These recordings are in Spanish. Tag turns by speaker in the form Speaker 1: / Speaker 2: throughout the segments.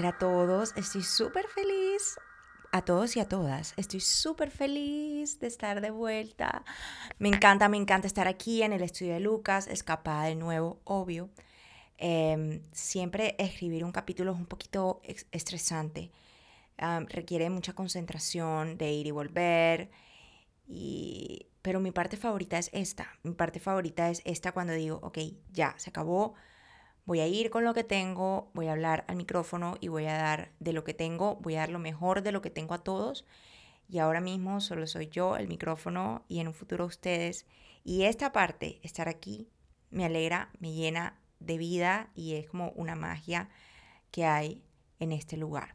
Speaker 1: a todos. Estoy súper feliz. A todos y a todas. Estoy súper feliz de estar de vuelta. Me encanta, me encanta estar aquí en el estudio de Lucas, escapada de nuevo, obvio. Em, siempre escribir un capítulo es un poquito estresante. requiere mucha concentración de ir y volver. Y... Pero mi parte favorita es esta. Mi parte favorita es esta cuando digo, ok, ya, se acabó Voy a ir con lo que tengo, voy a hablar al micrófono y voy a dar de lo que tengo, voy a dar lo mejor de lo que tengo a todos. Y ahora mismo solo soy yo, el micrófono y en un futuro ustedes. Y esta parte, estar aquí, me alegra, me llena de vida y es como una magia que hay en este lugar.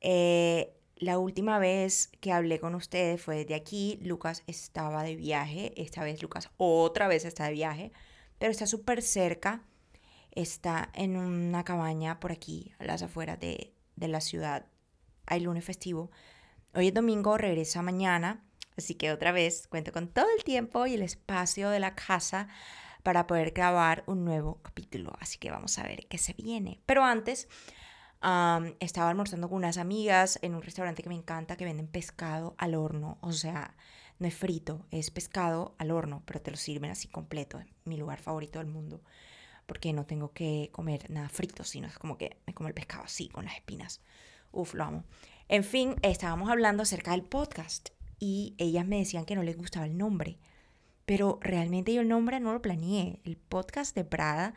Speaker 1: Eh, la última vez que hablé con ustedes fue desde aquí. Lucas estaba de viaje. Esta vez Lucas otra vez está de viaje pero está súper cerca. Está en una cabaña por aquí, a las afueras de, la ciudad. Hay lunes festivo. Hoy es domingo, regresa mañana, así que otra vez cuento con todo el tiempo y el espacio de la casa para poder grabar un nuevo capítulo. Así que vamos a ver qué se viene. Pero antes, estaba almorzando con unas amigas en un restaurante que me encanta, que venden pescado al horno. O sea, no es frito, es pescado al horno, pero te lo sirven así completo. Mi lugar favorito del mundo. Porque no tengo que comer nada frito, sino es como que me como el pescado así, con las espinas. Uf, lo amo. En fin, estábamos hablando acerca del podcast y ellas me decían que no les gustaba el nombre. Pero realmente yo el nombre no lo planeé. El podcast de Prada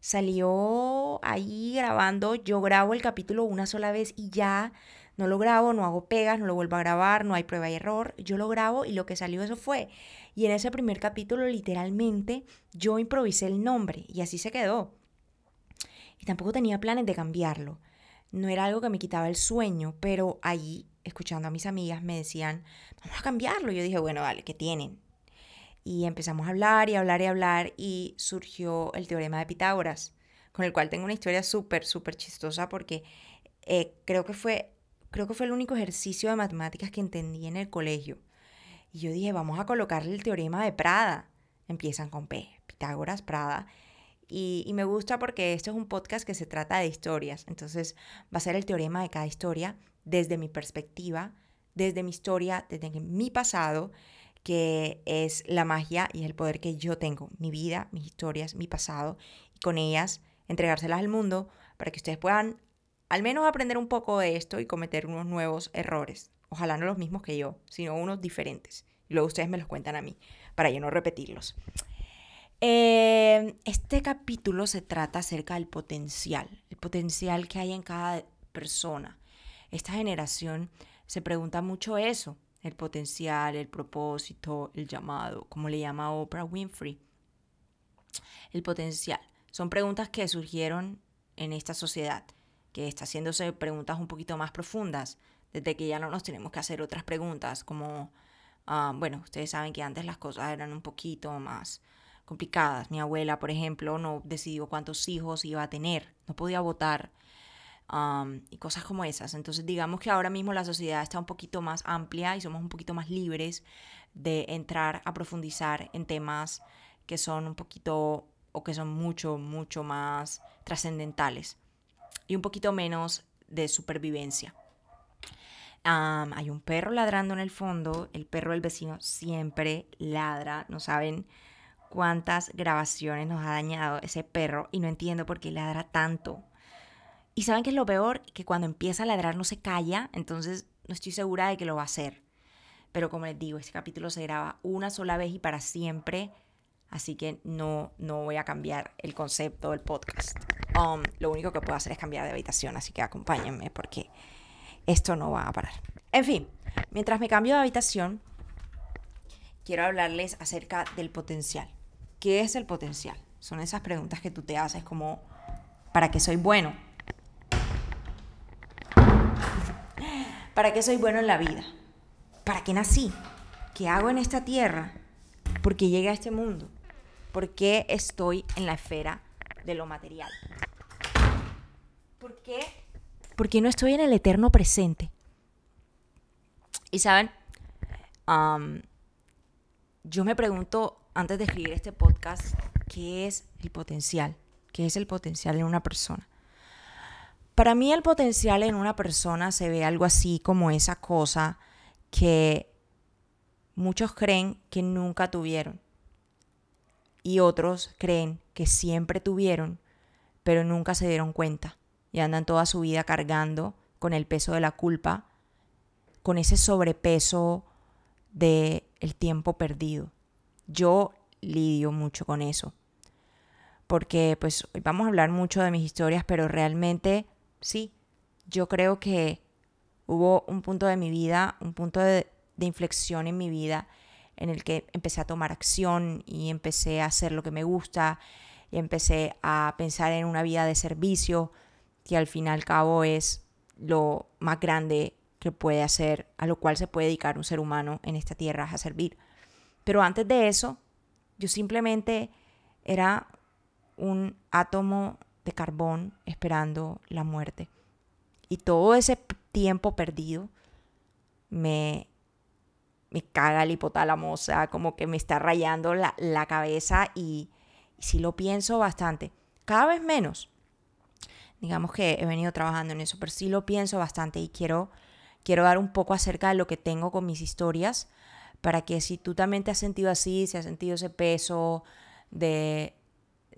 Speaker 1: salió ahí grabando. Yo grabo el capítulo una sola vez y ya no lo grabo, no hago pegas, no lo vuelvo a grabar, no hay prueba y error. Yo lo grabo y lo que salió eso fue. Y en ese primer capítulo literalmente yo improvisé el nombre y así se quedó. Y tampoco tenía planes de cambiarlo. No era algo que me quitaba el sueño, pero ahí, escuchando a mis amigas, me decían, vamos a cambiarlo. Yo dije, bueno, vale, ¿qué tienen? Y empezamos a hablar y hablar y hablar y surgió el teorema de Pitágoras, con el cual tengo una historia súper, súper chistosa porque eh, creo que fue creo que fue el único ejercicio de matemáticas que entendí en el colegio. Y yo dije, vamos a colocarle el teorema de Prada. Empiezan con P, Pitágoras, Prada. Y, me gusta porque esto es un podcast que se trata de historias. Entonces va a ser el teorema de cada historia desde mi perspectiva, desde mi historia, desde mi pasado, que es la magia y es el poder que yo tengo, mi vida, mis historias, mi pasado, y con ellas entregárselas al mundo para que ustedes puedan al menos aprender un poco de esto y cometer unos nuevos errores. Ojalá no los mismos que yo, sino unos diferentes. Y luego ustedes me los cuentan a mí, para yo no repetirlos. Eh, este capítulo se trata acerca del potencial, el potencial que hay en cada persona. Esta generación se pregunta mucho eso, el potencial, el propósito, el llamado, como le llama Oprah Winfrey. El potencial. Son preguntas que surgieron en esta sociedad que está haciéndose preguntas un poquito más profundas, desde que ya no nos tenemos que hacer otras preguntas, como, ah, bueno, ustedes saben que antes las cosas eran un poquito más complicadas. Mi abuela, por ejemplo, no decidió cuántos hijos iba a tener, no podía votar y cosas como esas. Entonces, digamos que ahora mismo la sociedad está un poquito más amplia y somos un poquito más libres de entrar a profundizar en temas que son un poquito o que son mucho, mucho más trascendentales y un poquito menos de supervivencia. hay un perro ladrando en el fondo, el perro del vecino siempre ladra, no saben cuántas grabaciones nos ha dañado ese perro y no entiendo por qué ladra tanto. Y saben que es lo peor, que cuando empieza a ladrar no se calla, entonces no estoy segura de que lo va a hacer. Pero como les digo, este capítulo se graba una sola vez y para siempre, así que no, no voy a cambiar el concepto del podcast. Um, lo único que puedo hacer es cambiar de habitación, así que acompáñenme porque esto no va a parar. En fin, mientras me cambio de habitación, quiero hablarles acerca del potencial. ¿Qué es el potencial? Son esas preguntas que tú te haces como, ¿para qué soy bueno? ¿Para qué soy bueno en la vida? ¿Para qué nací? ¿Qué hago en esta tierra? ¿Por qué llegué a este mundo? ¿Por qué estoy en la esfera de lo material. ¿Por qué? Porque no estoy en el eterno presente. Y saben, yo me pregunto antes de escribir este podcast, ¿qué es el potencial? ¿Qué es el potencial en una persona? Para mí el potencial en una persona se ve algo así como esa cosa que muchos creen que nunca tuvieron y otros creen que siempre tuvieron, pero nunca se dieron cuenta y andan toda su vida cargando con el peso de la culpa, con ese sobrepeso de el tiempo perdido. Yo lidio mucho con eso. Porque pues hoy vamos a hablar mucho de mis historias, pero realmente sí, yo creo que hubo un punto de mi vida, un punto de, de inflexión en mi vida en el que empecé a tomar acción y empecé a hacer lo que me gusta y empecé a pensar en una vida de servicio que al fin y al cabo es lo más grande que puede hacer, a lo cual se puede dedicar un ser humano en esta tierra a servir. Pero antes de eso, yo simplemente era un átomo de carbón esperando la muerte. Y todo ese tiempo perdido me me caga el hipotálamo, o sea, como que me está rayando la, cabeza y, y sí lo pienso bastante. Cada vez menos. Digamos que he venido trabajando en eso, pero sí lo pienso bastante y quiero, quiero dar un poco acerca de lo que tengo con mis historias para que si tú también te has sentido así, si has sentido ese peso de,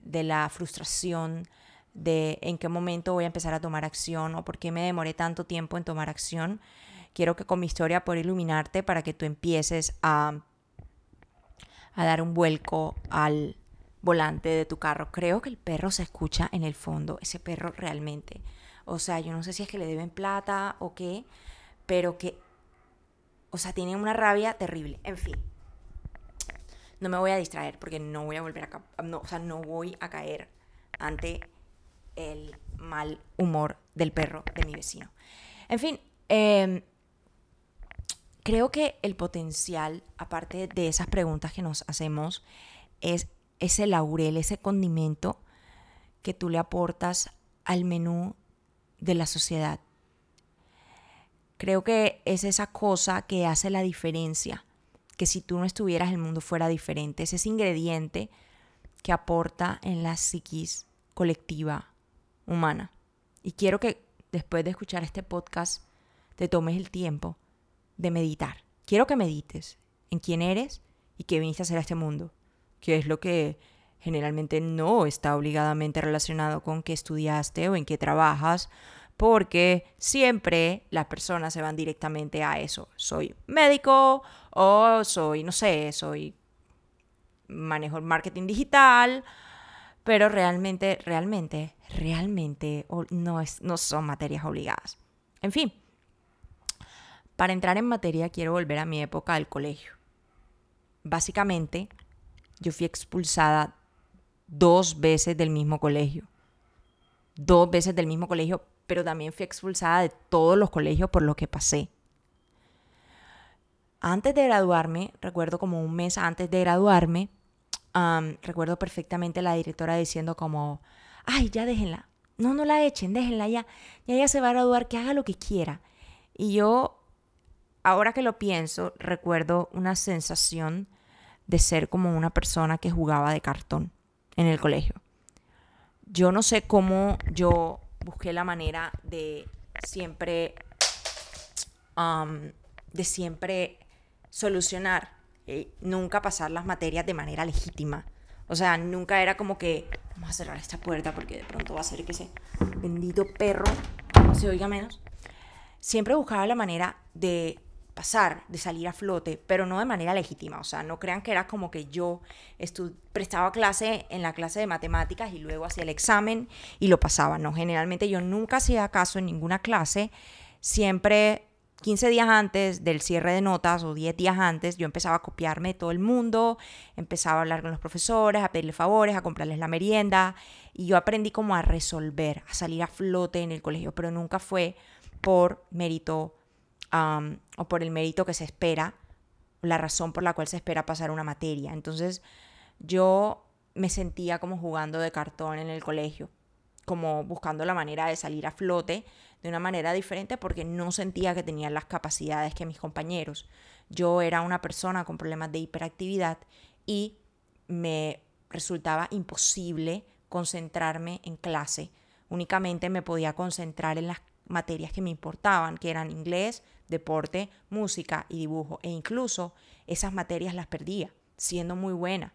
Speaker 1: de la frustración, de en qué momento voy a empezar a tomar acción o por qué me demoré tanto tiempo en tomar acción, quiero que con mi historia pueda iluminarte para que tú empieces a, a dar un vuelco al volante de tu carro. Creo que el perro se escucha en el fondo, ese perro realmente. O sea, yo no sé si es que le deben plata o qué, pero que, o sea, tiene una rabia terrible. En fin, no me voy a distraer porque no voy a volver a, no, o sea, no voy a caer ante el mal humor del perro de mi vecino. En fin, eh, creo que el potencial, aparte de esas preguntas que nos hacemos, es ese laurel, ese condimento que tú le aportas al menú de la sociedad. Creo que es esa cosa que hace la diferencia, que si tú no estuvieras el mundo fuera diferente, es ese ingrediente que aporta en la psiquis colectiva humana. Y quiero que después de escuchar este podcast te tomes el tiempo de meditar. Quiero que medites en quién eres y qué viniste a hacer a este mundo, que es lo que generalmente no está obligadamente relacionado con qué estudiaste o en qué trabajas, porque siempre las personas se van directamente a eso. Soy médico o soy, no sé, soy manejo el marketing digital, pero realmente, realmente, realmente no, es, no son materias obligadas. En fin, para entrar en materia quiero volver a mi época del colegio. Básicamente, yo fui expulsada dos veces del mismo colegio. Dos veces del mismo colegio, pero también fui expulsada de todos los colegios por lo que pasé. Antes de graduarme, recuerdo como un mes antes de graduarme, recuerdo perfectamente la directora diciendo como, ay, ya déjenla. No, no la echen, déjenla ya. Ya ella se va a graduar, que haga lo que quiera. Y yo ahora que lo pienso, recuerdo una sensación de ser como una persona que jugaba de cartón en el colegio. Yo no sé cómo yo busqué la manera de siempre, de siempre solucionar, y nunca pasar las materias de manera legítima. O sea, nunca era como que vamos a cerrar esta puerta porque de pronto va a ser que ese bendito perro se oiga menos. Siempre buscaba la manera de pasar, de salir a flote, pero no de manera legítima. O sea, no crean que era como que yo prestaba clase en la clase de matemáticas y luego hacía el examen y lo pasaba. No, generalmente yo nunca hacía caso en ninguna clase. Siempre 15 días antes del cierre de notas o 10 días antes, yo empezaba a copiarme de todo el mundo, empezaba a hablar con los profesores, a pedirle favores, a comprarles la merienda. Y yo aprendí como a resolver, a salir a flote en el colegio, pero nunca fue por mérito o por el mérito que se espera, la razón por la cual se espera pasar una materia. Entonces yo me sentía como jugando de cartón en el colegio, como buscando la manera de salir a flote de una manera diferente porque no sentía que tenía las capacidades que mis compañeros. Yo era una persona con problemas de hiperactividad y me resultaba imposible concentrarme en clase Únicamente me podía concentrar en las materias que me importaban, que eran inglés, deporte, música y dibujo. E incluso esas materias las perdía, siendo muy buena,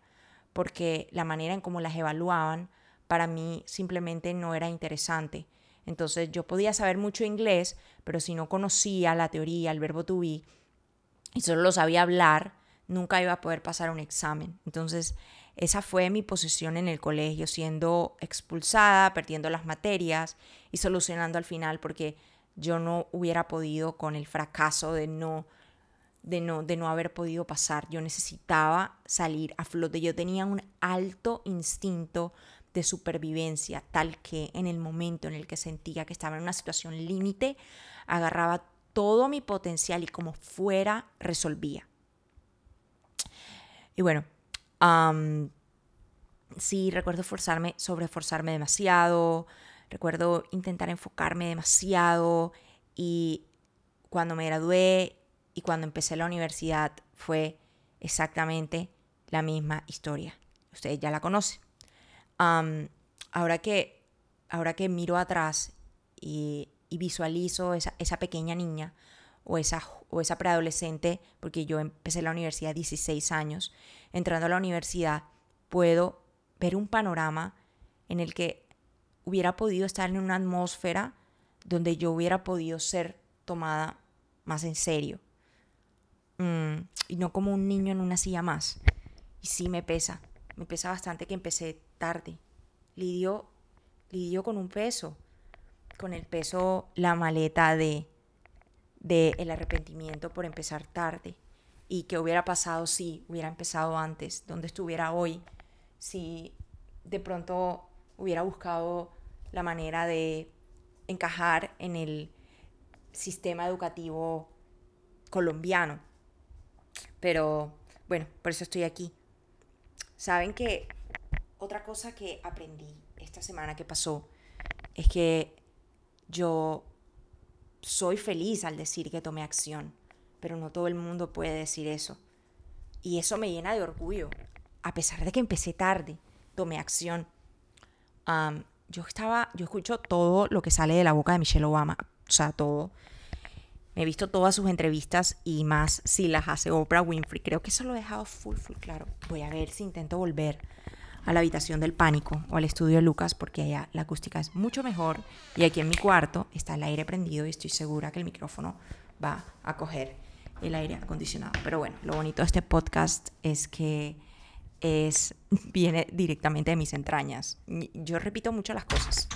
Speaker 1: porque la manera en cómo las evaluaban para mí simplemente no era interesante. Entonces yo podía saber mucho inglés, pero si no conocía la teoría, el verbo to be, y solo lo sabía hablar, nunca iba a poder pasar un examen. Entonces esa fue mi posición en el colegio, siendo expulsada, perdiendo las materias y solucionando al final porque yo no hubiera podido con el fracaso de no de no de no haber podido pasar. Yo necesitaba salir a flote. Yo tenía un alto instinto de supervivencia, tal que en el momento en el que sentía que estaba en una situación límite, agarraba todo mi potencial y como fuera resolvía. Y bueno, sí, recuerdo forzarme, sobreforzarme demasiado, recuerdo intentar enfocarme demasiado y cuando me gradué y cuando empecé la universidad fue exactamente la misma historia. Ustedes ya la conocen. ahora, que, ahora que miro atrás y, visualizo esa, esa, pequeña niña o esa, o esa preadolescente, porque yo empecé la universidad a 16 años, entrando a la universidad, puedo ver un panorama en el que hubiera podido estar en una atmósfera donde yo hubiera podido ser tomada más en serio. Mm, y no como un niño en una silla más. Y sí me pesa, me pesa bastante que empecé tarde. Lidio, lidio con un peso, con el peso, la maleta de, de el arrepentimiento por empezar tarde. Y qué hubiera pasado si hubiera empezado antes, donde estuviera hoy, si de pronto hubiera buscado la manera de encajar en el sistema educativo colombiano. Pero bueno, por eso estoy aquí. Saben que otra cosa que aprendí esta semana que pasó es que yo soy feliz al decir que tomé acción, pero no todo el mundo puede decir eso. Y eso me llena de orgullo, a pesar de que empecé tarde, tomé acción. Yo estaba, yo escucho todo lo que sale de la boca de Michelle Obama, o sea, todo. Me he visto todas sus entrevistas y más si las hace Oprah Winfrey. Creo que eso lo he dejado full, full claro. Voy a ver si intento volver a la habitación del pánico o al estudio de Lucas porque allá la acústica es mucho mejor y aquí en mi cuarto está el aire prendido y estoy segura que el micrófono va a coger el aire acondicionado. Pero bueno, lo bonito de este podcast es que es, viene directamente de mis entrañas. Yo repito mucho las cosas.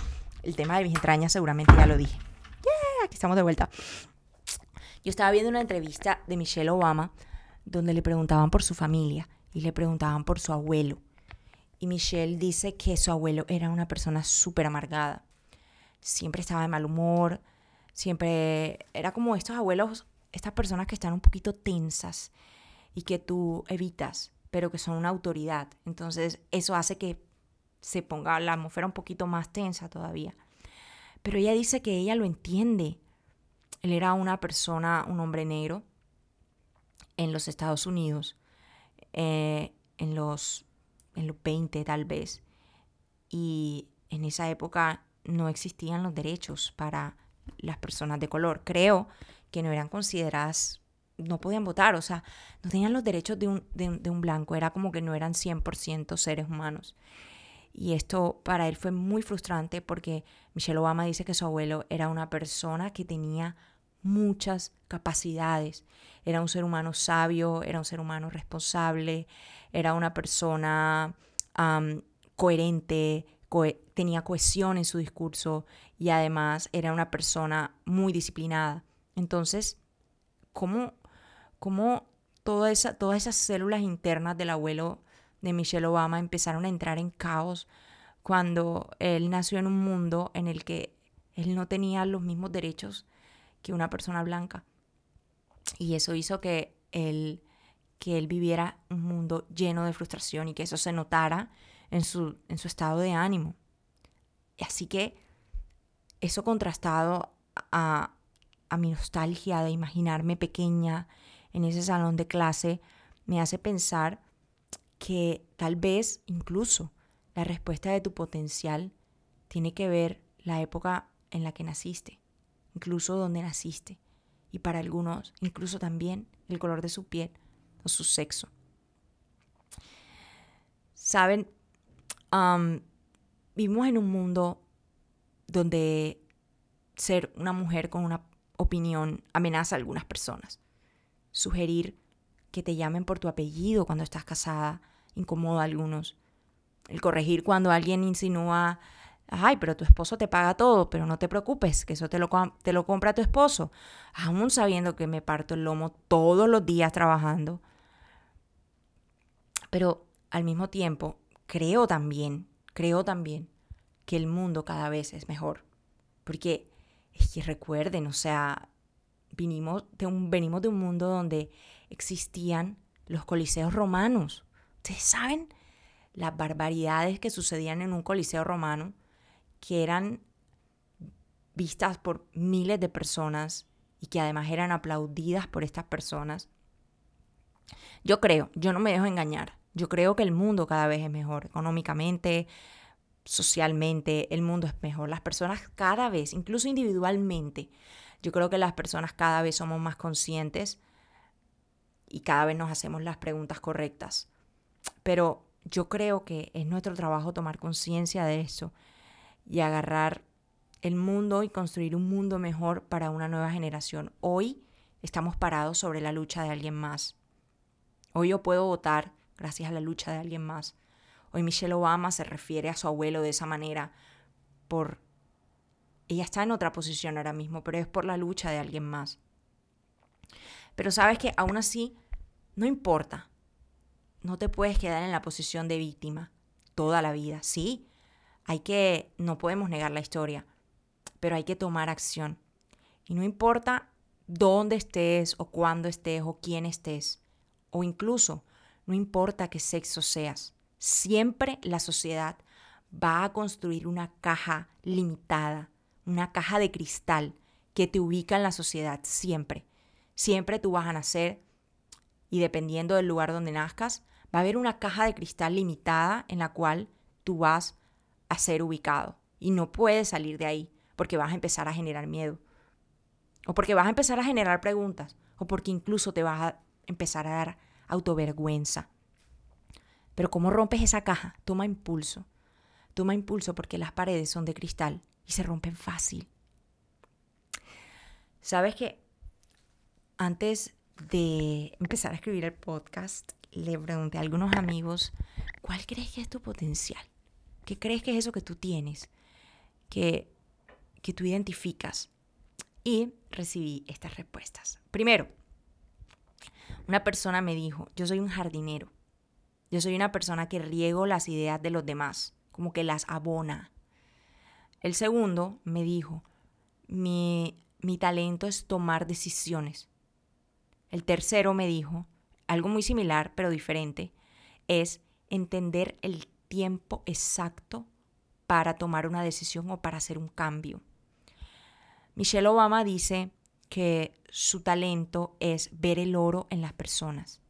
Speaker 1: El tema de mis entrañas seguramente ya lo dije. Yeah, aquí estamos de vuelta. Yo estaba viendo una entrevista de Michelle Obama donde le preguntaban por su familia y le preguntaban por su abuelo. Y Michelle dice que su abuelo era una persona súper amargada. Siempre estaba de mal humor, siempre era como estos abuelos, estas personas que están un poquito tensas y que tú evitas pero que son una autoridad. Entonces eso hace que se ponga la atmósfera un poquito más tensa todavía. Pero ella dice que ella lo entiende. Él era una persona, un hombre negro en los Estados Unidos, eh, en, los, en los 20 tal vez. Y en esa época no existían los derechos para las personas de color. Creo que no eran consideradas no podían votar, o sea, no tenían los derechos de un, de, un blanco, era como que no eran 100% seres humanos. Y esto para él fue muy frustrante porque Michelle Obama dice que su abuelo era una persona que tenía muchas capacidades. Era un ser humano sabio, era un ser humano responsable, era una persona coherente, tenía cohesión en su discurso y además era una persona muy disciplinada. Entonces, ¿cómo cómo todas esas células internas del abuelo de Michelle Obama empezaron a entrar en caos cuando él nació en un mundo en el que él no tenía los mismos derechos que una persona blanca. Y eso hizo que él, que él viviera un mundo lleno de frustración y que eso se notara en su, en su estado de ánimo. Así que eso contrastado a, a mi nostalgia de imaginarme pequeña en ese salón de clase me hace pensar que tal vez incluso la respuesta de tu potencial tiene que ver la época en la que naciste, incluso donde naciste, y para algunos incluso también el color de su piel o su sexo. Saben, vivimos en un mundo donde ser una mujer con una opinión amenaza a algunas personas. Sugerir que te llamen por tu apellido cuando estás casada incomoda a algunos. El corregir cuando alguien insinúa, ay, pero tu esposo te paga todo, pero no te preocupes, que eso te lo, te lo compra tu esposo, aún sabiendo que me parto el lomo todos los días trabajando. Pero al mismo tiempo, creo también, creo también que el mundo cada vez es mejor. Porque es que recuerden, o sea, vinimos de un, venimos de un mundo donde existían los coliseos romanos. Ustedes saben las barbaridades que sucedían en un coliseo romano, que eran vistas por miles de personas y que además eran aplaudidas por estas personas. Yo creo, yo no me dejo engañar, yo creo que el mundo cada vez es mejor económicamente, socialmente, el mundo es mejor. Las personas cada vez, incluso individualmente, yo creo que las personas cada vez somos más conscientes y cada vez nos hacemos las preguntas correctas. Pero yo creo que es nuestro trabajo tomar conciencia de eso y agarrar el mundo y construir un mundo mejor para una nueva generación. Hoy estamos parados sobre la lucha de alguien más. Hoy yo puedo votar gracias a la lucha de alguien más. Hoy Michelle Obama se refiere a su abuelo de esa manera por... Ella está en otra posición ahora mismo, pero es por la lucha de alguien más. Pero sabes que aún así, no importa. No te puedes quedar en la posición de víctima toda la vida. Sí, hay que, no podemos negar la historia, pero hay que tomar acción. Y no importa dónde estés o cuándo estés o quién estés, o incluso no importa qué sexo seas. Siempre la sociedad va a construir una caja limitada, una caja de cristal que te ubica en la sociedad siempre. Siempre tú vas a nacer y dependiendo del lugar donde nazcas, va a haber una caja de cristal limitada en la cual tú vas a ser ubicado y no puedes salir de ahí porque vas a empezar a generar miedo o porque vas a empezar a generar preguntas o porque incluso te vas a empezar a dar autovergüenza. Pero ¿cómo rompes esa caja? Toma impulso. Toma impulso porque las paredes son de cristal y se rompen fácil. ¿Sabes que antes de empezar a escribir el podcast, le pregunté a algunos amigos, ¿cuál crees que es tu potencial? ¿Qué crees que es eso que tú tienes? Que, que tú identificas. Y recibí estas respuestas. Primero, una persona me dijo, yo soy un jardinero. Yo soy una persona que riego las ideas de los demás, como que las abona. El segundo me dijo, mi, mi talento es tomar decisiones. El tercero me dijo, algo muy similar pero diferente, es entender el tiempo exacto para tomar una decisión o para hacer un cambio. Michelle Obama dice que su talento es ver el oro en las personas.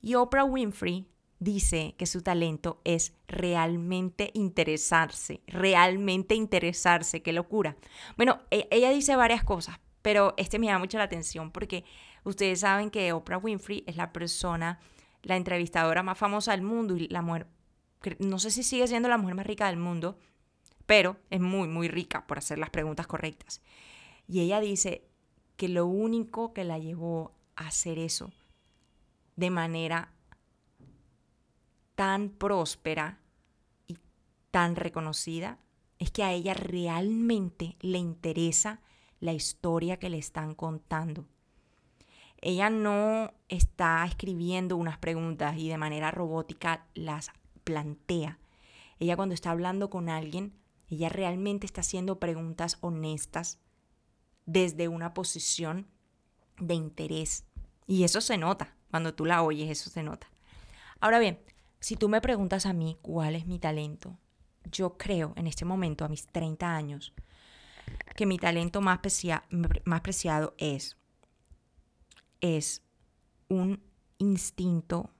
Speaker 1: Y Oprah Winfrey dice que su talento es realmente interesarse, realmente interesarse, qué locura. Bueno, e, ella dice varias cosas, pero este me llama mucho la atención porque ustedes saben que Oprah Winfrey es la persona, la entrevistadora más famosa del mundo y la mujer, no sé si sigue siendo la mujer más rica del mundo, pero es muy, muy rica por hacer las preguntas correctas. Y ella dice que lo único que la llevó a hacer eso de manera tan próspera y tan reconocida es que a ella realmente le interesa la historia que le están contando. Ella no está escribiendo unas preguntas y de manera robótica las plantea. Ella cuando está hablando con alguien, ella realmente está haciendo preguntas honestas desde una posición de interés. Y eso se nota. Cuando tú la oyes, eso se nota. Ahora bien, si tú me preguntas a mí cuál es mi talento, yo creo en este momento, a mis 30 años, que mi talento más, más preciado es, es un instinto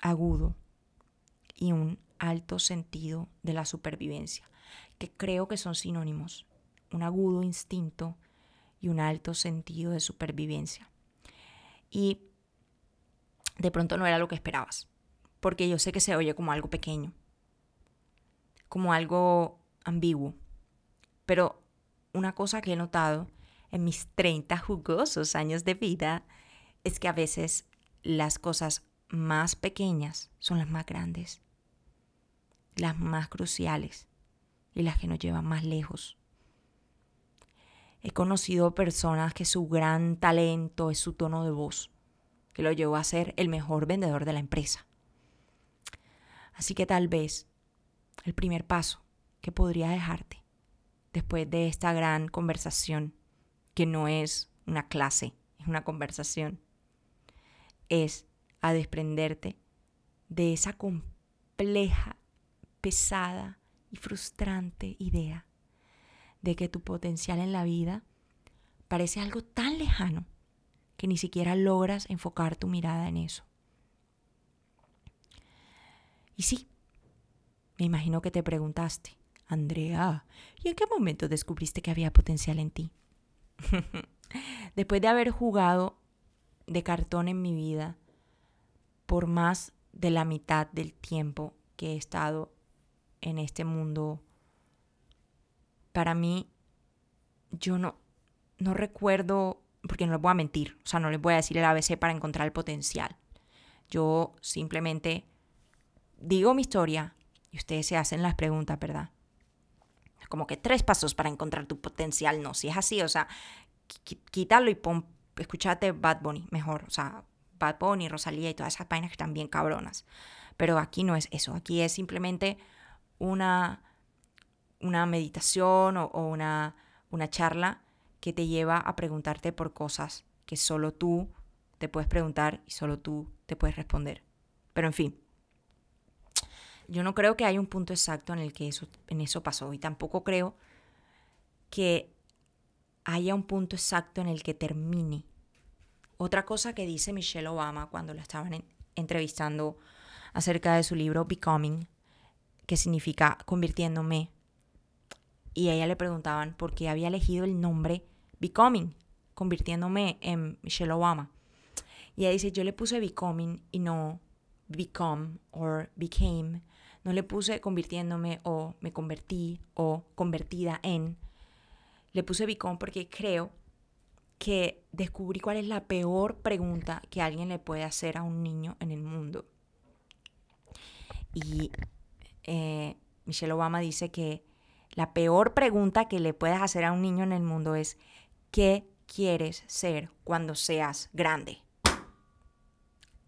Speaker 1: agudo y un alto sentido de la supervivencia. que creo que son sinónimos, un agudo instinto y un alto sentido de supervivencia. Y de pronto no era lo que esperabas, porque yo sé que se oye como algo pequeño, como algo ambiguo, pero una cosa que he notado en mis 30 jugosos años de vida es que a veces las cosas más pequeñas son las más grandes, las más cruciales y las que nos llevan más lejos. He conocido personas que su gran talento es su tono de voz, que lo llevó a ser el mejor vendedor de la empresa. Así que tal vez el primer paso que podría dejarte después de esta gran conversación, que no es una clase, es una conversación, es a desprenderte de esa compleja, pesada y frustrante idea de que tu potencial en la vida parece algo tan lejano que ni siquiera logras enfocar tu mirada en eso. Y sí, me imagino que te preguntaste, Andrea, ¿y en qué momento descubriste que había potencial en ti? Después de haber jugado de cartón en mi vida por más de la mitad del tiempo que he estado en este mundo para mí, yo no, no recuerdo, porque no les voy a mentir, o sea, no les voy a decir el ABC para encontrar el potencial. Yo simplemente digo mi historia y ustedes se hacen las preguntas, ¿verdad? Como que tres pasos para encontrar tu potencial, no, si es así, o sea, quítalo y pon, escúchate Bad Bunny mejor, o sea, Bad Bunny, Rosalía y todas esas vainas que están bien cabronas. Pero aquí no es eso, aquí es simplemente una una meditación o, una, una charla que te lleva a preguntarte por cosas que solo tú te puedes preguntar y solo tú te puedes responder. Pero en fin, yo no creo que haya un punto exacto en el que eso, en eso pasó y tampoco creo que haya un punto exacto en el que termine. Otra cosa que dice Michelle Obama cuando la estaban entrevistando acerca de su libro Becoming, que significa convirtiéndome, y a ella le preguntaban por qué había elegido el nombre Becoming, convirtiéndome en Michelle Obama. Y ella dice, yo le puse Becoming y no Become or Became. No le puse convirtiéndome o me convertí o convertida en. Le puse Become porque creo que descubrí cuál es la peor pregunta que alguien le puede hacer a un niño en el mundo. Y eh, Michelle Obama dice que la peor pregunta que le puedes hacer a un niño en el mundo es, ¿qué quieres ser cuando seas grande?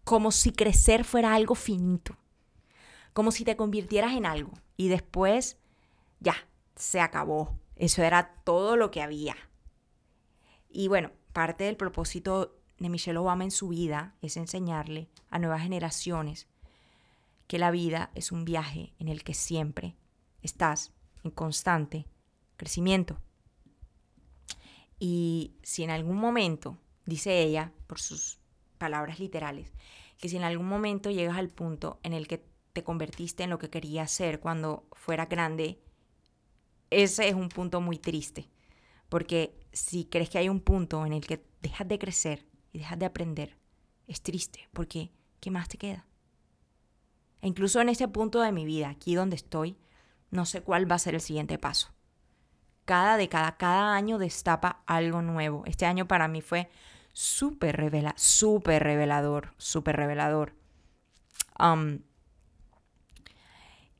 Speaker 1: Como si crecer fuera algo finito, como si te convirtieras en algo y después ya, se acabó. Eso era todo lo que había. Y bueno, parte del propósito de Michelle Obama en su vida es enseñarle a nuevas generaciones que la vida es un viaje en el que siempre estás en constante crecimiento. Y si en algún momento, dice ella, por sus palabras literales, que si en algún momento llegas al punto en el que te convertiste en lo que querías ser cuando fuera grande, ese es un punto muy triste. Porque si crees que hay un punto en el que dejas de crecer y dejas de aprender, es triste, porque ¿qué más te queda? E incluso en este punto de mi vida, aquí donde estoy, no sé cuál va a ser el siguiente paso. Cada década, cada año destapa algo nuevo. Este año para mí fue súper revela, revelador, súper revelador.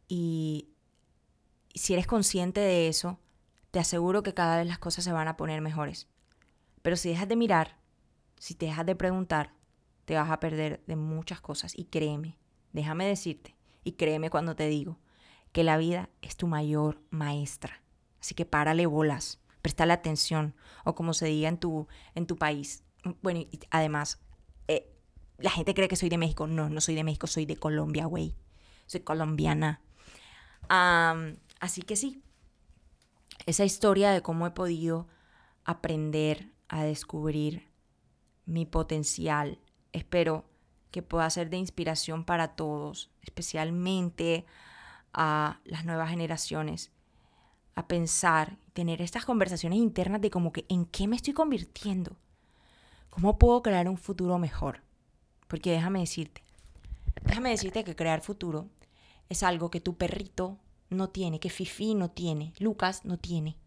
Speaker 1: Y si eres consciente de eso, te aseguro que cada vez las cosas se van a poner mejores. Pero si dejas de mirar, si te dejas de preguntar, te vas a perder de muchas cosas. Y créeme, déjame decirte, y créeme cuando te digo, que la vida es tu mayor maestra. Así que párale bolas, préstale atención, o como se diga en tu, en tu país. Bueno, además, eh, la gente cree que soy de México. No, no soy de México, soy de Colombia, güey. Soy colombiana. Así que sí, esa historia de cómo he podido aprender a descubrir mi potencial, espero que pueda ser de inspiración para todos, especialmente a las nuevas generaciones, a pensar, tener estas conversaciones internas de como que en qué me estoy convirtiendo. ¿Cómo puedo crear un futuro mejor? Porque déjame decirte, déjame decirte que crear futuro es algo que tu perrito no tiene, que Fifi no tiene, Lucas no tiene,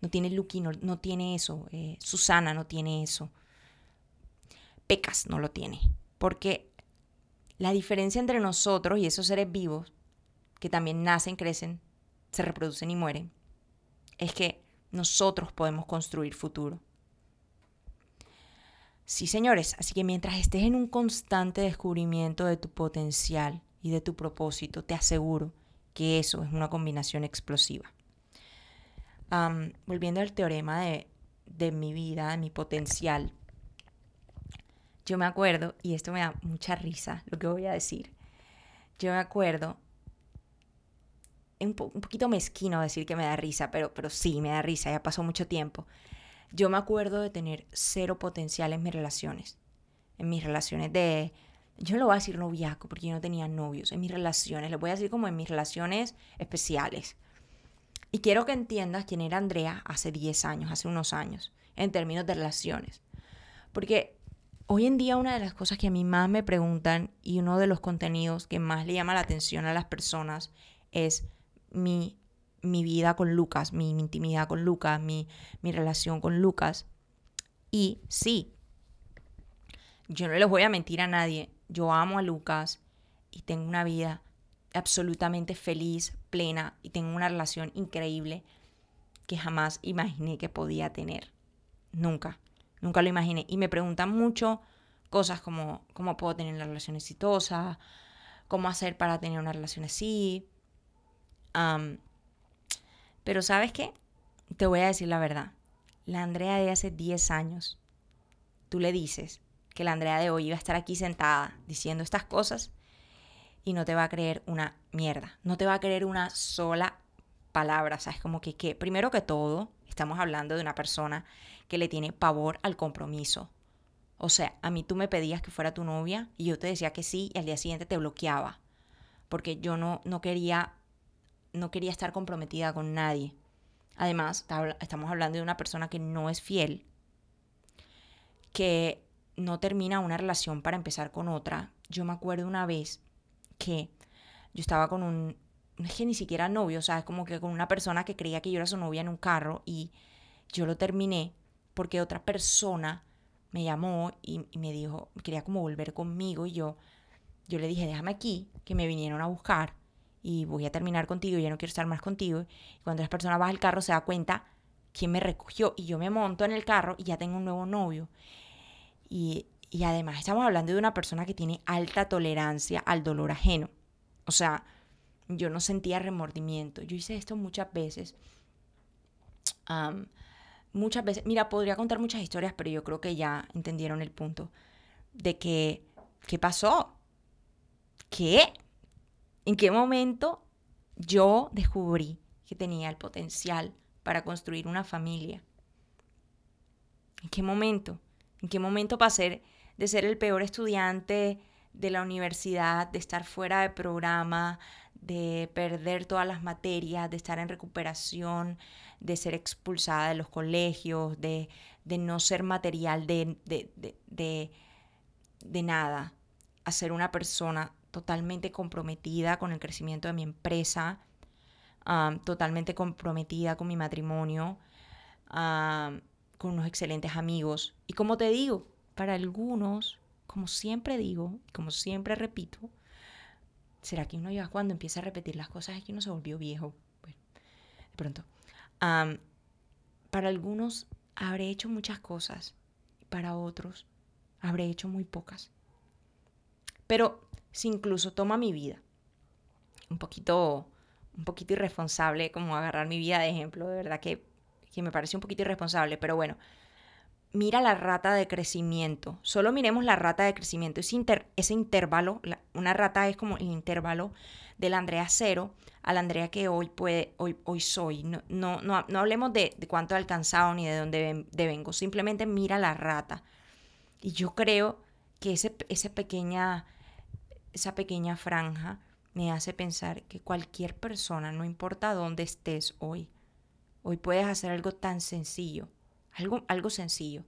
Speaker 1: no tiene Lucky, no, tiene eso, eh, Susana no tiene eso, Pecas no lo tiene. Porque la diferencia entre nosotros y esos seres vivos, que también nacen, crecen, se reproducen y mueren, es que nosotros podemos construir futuro. Sí, señores, así que mientras estés en un constante descubrimiento de tu potencial y de tu propósito, te aseguro que eso es una combinación explosiva. volviendo al teorema de, de mi vida, de mi potencial, yo me acuerdo, y esto me da mucha risa lo que voy a decir, yo me acuerdo, un, un poquito mezquino decir que me da risa, pero, pero sí, me da risa, ya pasó mucho tiempo. Yo me acuerdo de tener cero potencial en mis relaciones, en mis relaciones de, yo no lo voy a decir noviazgo porque yo no tenía novios, en mis relaciones, le voy a decir como en mis relaciones especiales. Y quiero que entiendas quién era Andrea hace 10 años, hace unos años, en términos de relaciones. Porque Hoy en día una de las cosas que a mí más me preguntan y uno de los contenidos que más le llama la atención a las personas es mi, mi vida con Lucas, mi, intimidad con Lucas, mi, mi relación con Lucas. Y sí, yo no les voy a mentir a nadie, yo amo a Lucas y tengo una vida absolutamente feliz, plena y tengo una relación increíble que jamás imaginé que podía tener. Nunca. Nunca lo imaginé. Y me preguntan mucho cosas como cómo puedo tener una relación exitosa, cómo hacer para tener una relación así. pero sabes qué? Te voy a decir la verdad. La Andrea de hace 10 años, tú le dices que la Andrea de hoy iba a estar aquí sentada diciendo estas cosas y no te va a creer una mierda. No te va a creer una sola palabra. ¿Sabes? Como que, primero que todo, estamos hablando de una persona que le tiene pavor al compromiso. O sea, a mí tú me pedías que fuera tu novia y yo te decía que sí y al día siguiente te bloqueaba. Porque yo no, no quería no quería estar comprometida con nadie. Además, estamos hablando de una persona que no es fiel, que no termina una relación para empezar con otra. Yo me acuerdo una vez que yo estaba con un, es que ni siquiera novio, o sea, es como que con una persona que creía que yo era su novia en un carro y yo lo terminé porque otra persona me llamó y, me dijo, quería como volver conmigo y yo, yo le dije, déjame aquí, que me vinieron a buscar y voy a terminar contigo, ya no quiero estar más contigo. Y cuando la persona baja al carro se da cuenta quién me recogió y yo me monto en el carro y ya tengo un nuevo novio. Y, y además estamos hablando de una persona que tiene alta tolerancia al dolor ajeno. O sea, yo no sentía remordimiento. Yo hice esto muchas veces muchas veces, mira, podría contar muchas historias, pero yo creo que ya entendieron el punto de que, ¿qué pasó? ¿Qué? ¿En qué momento yo descubrí que tenía el potencial para construir una familia? ¿En qué momento? ¿En qué momento pasé de ser el peor estudiante de la universidad, de estar fuera de programa, de perder todas las materias, de estar en recuperación, de ser expulsada de los colegios, de, no ser material de, de, nada, a ser una persona totalmente comprometida con el crecimiento de mi empresa, totalmente comprometida con mi matrimonio, con unos excelentes amigos. Y como te digo, para algunos, como siempre digo, como siempre repito, ¿será que uno ya cuando empieza a repetir las cosas es que uno se volvió viejo? De pronto para algunos habré hecho muchas cosas, para otros habré hecho muy pocas. Pero si incluso toma mi vida, un poquito, un poquito irresponsable, como agarrar mi vida de ejemplo, de verdad que, que me parece un poquito irresponsable, pero bueno, mira la rata de crecimiento. Solo miremos la rata de crecimiento. Ese, ese intervalo, una rata es como el intervalo del Andrea cero al Andrea que hoy, puede, hoy, soy. No, no, no, hablemos de, cuánto he alcanzado ni de dónde vengo. Simplemente mira la rata. Y yo creo que ese, esa, pequeña, esa pequeña franja me hace pensar que cualquier persona, no importa dónde estés hoy, Hoy puedes hacer algo tan sencillo, algo, algo sencillo.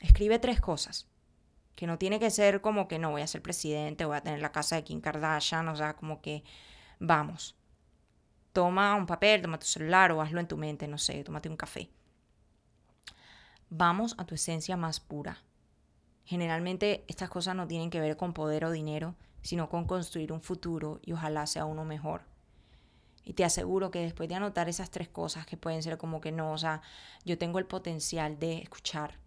Speaker 1: Escribe tres cosas, que no tiene que ser como que no voy a ser presidente, voy a tener la casa de Kim Kardashian, o sea, como que vamos. Toma un papel, toma tu celular o hazlo en tu mente, no sé, tómate un café. Vamos a tu esencia más pura. Generalmente estas cosas no tienen que ver con poder o dinero, sino con construir un futuro y ojalá sea uno mejor. Y te aseguro que después de anotar esas tres cosas que pueden ser como que no, o sea, yo tengo el potencial de escuchar,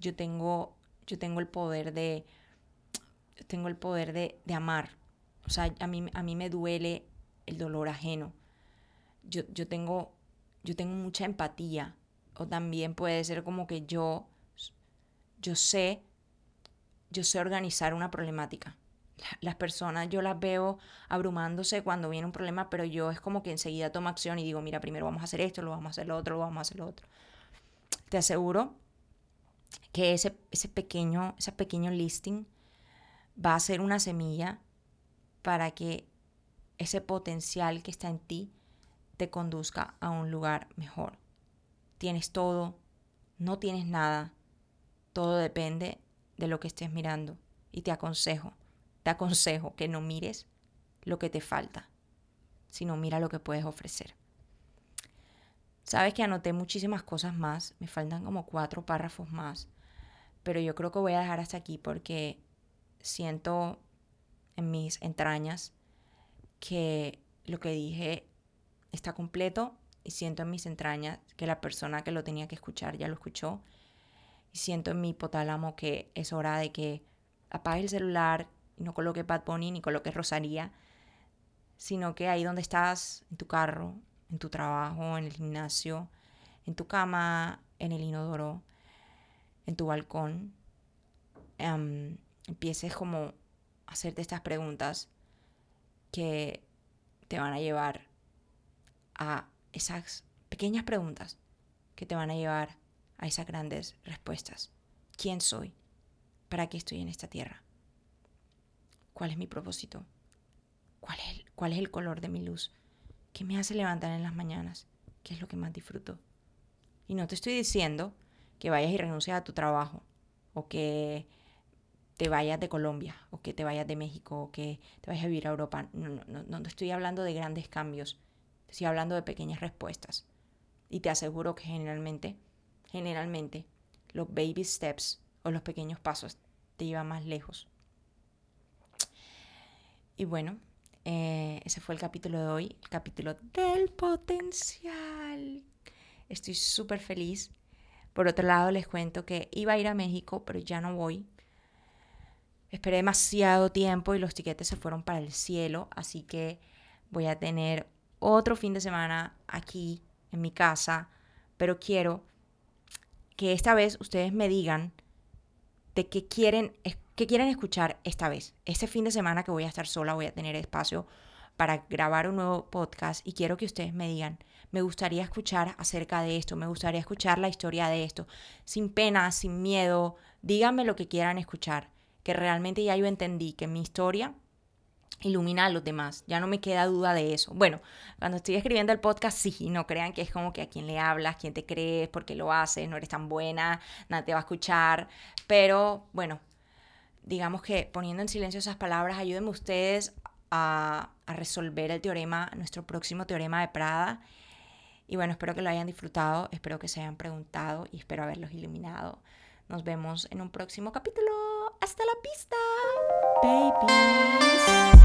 Speaker 1: yo tengo, yo tengo el poder de, tengo el poder de, de amar. O sea, a mí, a mí me duele el dolor ajeno. Yo, yo, tengo, yo tengo mucha empatía. O también puede ser como que yo, yo sé, yo sé organizar una problemática las personas yo las veo abrumándose cuando viene un problema, pero yo es como que enseguida tomo acción y digo, mira, primero vamos a hacer esto, lo vamos a hacer lo otro, lo vamos a hacer lo otro. Te aseguro que ese, ese, pequeño, ese pequeño listing va a ser una semilla para que ese potencial que está en ti te conduzca a un lugar mejor. Tienes todo, no tienes nada, todo depende de lo que estés mirando y te aconsejo te aconsejo que no mires lo que te falta, sino mira lo que puedes ofrecer. Sabes que anoté muchísimas cosas más, me faltan como cuatro párrafos más, pero yo creo que voy a dejar hasta aquí porque siento en mis entrañas que lo que dije está completo y siento en mis entrañas que la persona que lo tenía que escuchar ya lo escuchó y siento en mi hipotálamo que es hora de que apague el celular, no coloque Bad Bunny ni coloque Rosalía, sino que ahí donde estás, en tu carro, en tu trabajo, en el gimnasio, en tu cama, en el inodoro, en tu balcón, em, empieces como a hacerte estas preguntas que te van a llevar a esas pequeñas preguntas que te van a llevar a esas grandes respuestas. ¿Quién soy? ¿Para qué estoy en esta tierra? ¿Cuál es mi propósito? ¿Cuál es, el, ¿Cuál es el color de mi luz? ¿Qué me hace levantar en las mañanas? ¿Qué es lo que más disfruto? Y no te estoy diciendo que vayas y renuncies a tu trabajo, o que te vayas de Colombia, o que te vayas de México, o que te vayas a vivir a Europa. No, no, no, no estoy hablando de grandes cambios, estoy hablando de pequeñas respuestas. Y te aseguro que generalmente, generalmente, los baby steps o los pequeños pasos te llevan más lejos. Y bueno, eh, ese fue el capítulo de hoy, el capítulo del potencial. Estoy súper feliz. Por otro lado, les cuento que iba a ir a México, pero ya no voy. Esperé demasiado tiempo y los tiquetes se fueron para el cielo, así que voy a tener otro fin de semana aquí en mi casa, pero quiero que esta vez ustedes me digan de qué quieren ¿Qué quieren escuchar esta vez? Este fin de semana que voy a estar sola, voy a tener espacio para grabar un nuevo podcast y quiero que ustedes me digan, me gustaría escuchar acerca de esto, me gustaría escuchar la historia de esto, sin pena, sin miedo, díganme lo que quieran escuchar, que realmente ya yo entendí que mi historia ilumina a los demás, ya no me queda duda de eso. Bueno, cuando estoy escribiendo el podcast, sí, no crean que es como que a quién le hablas, quién te crees, por qué lo haces, no eres tan buena, nadie te va a escuchar, pero bueno, digamos que poniendo en silencio esas palabras, ayúdenme ustedes a, resolver el teorema, nuestro próximo teorema de Prada. Y bueno, espero que lo hayan disfrutado, espero que se hayan preguntado y espero haberlos iluminado. Nos vemos en un próximo capítulo. Hasta la pista, baby.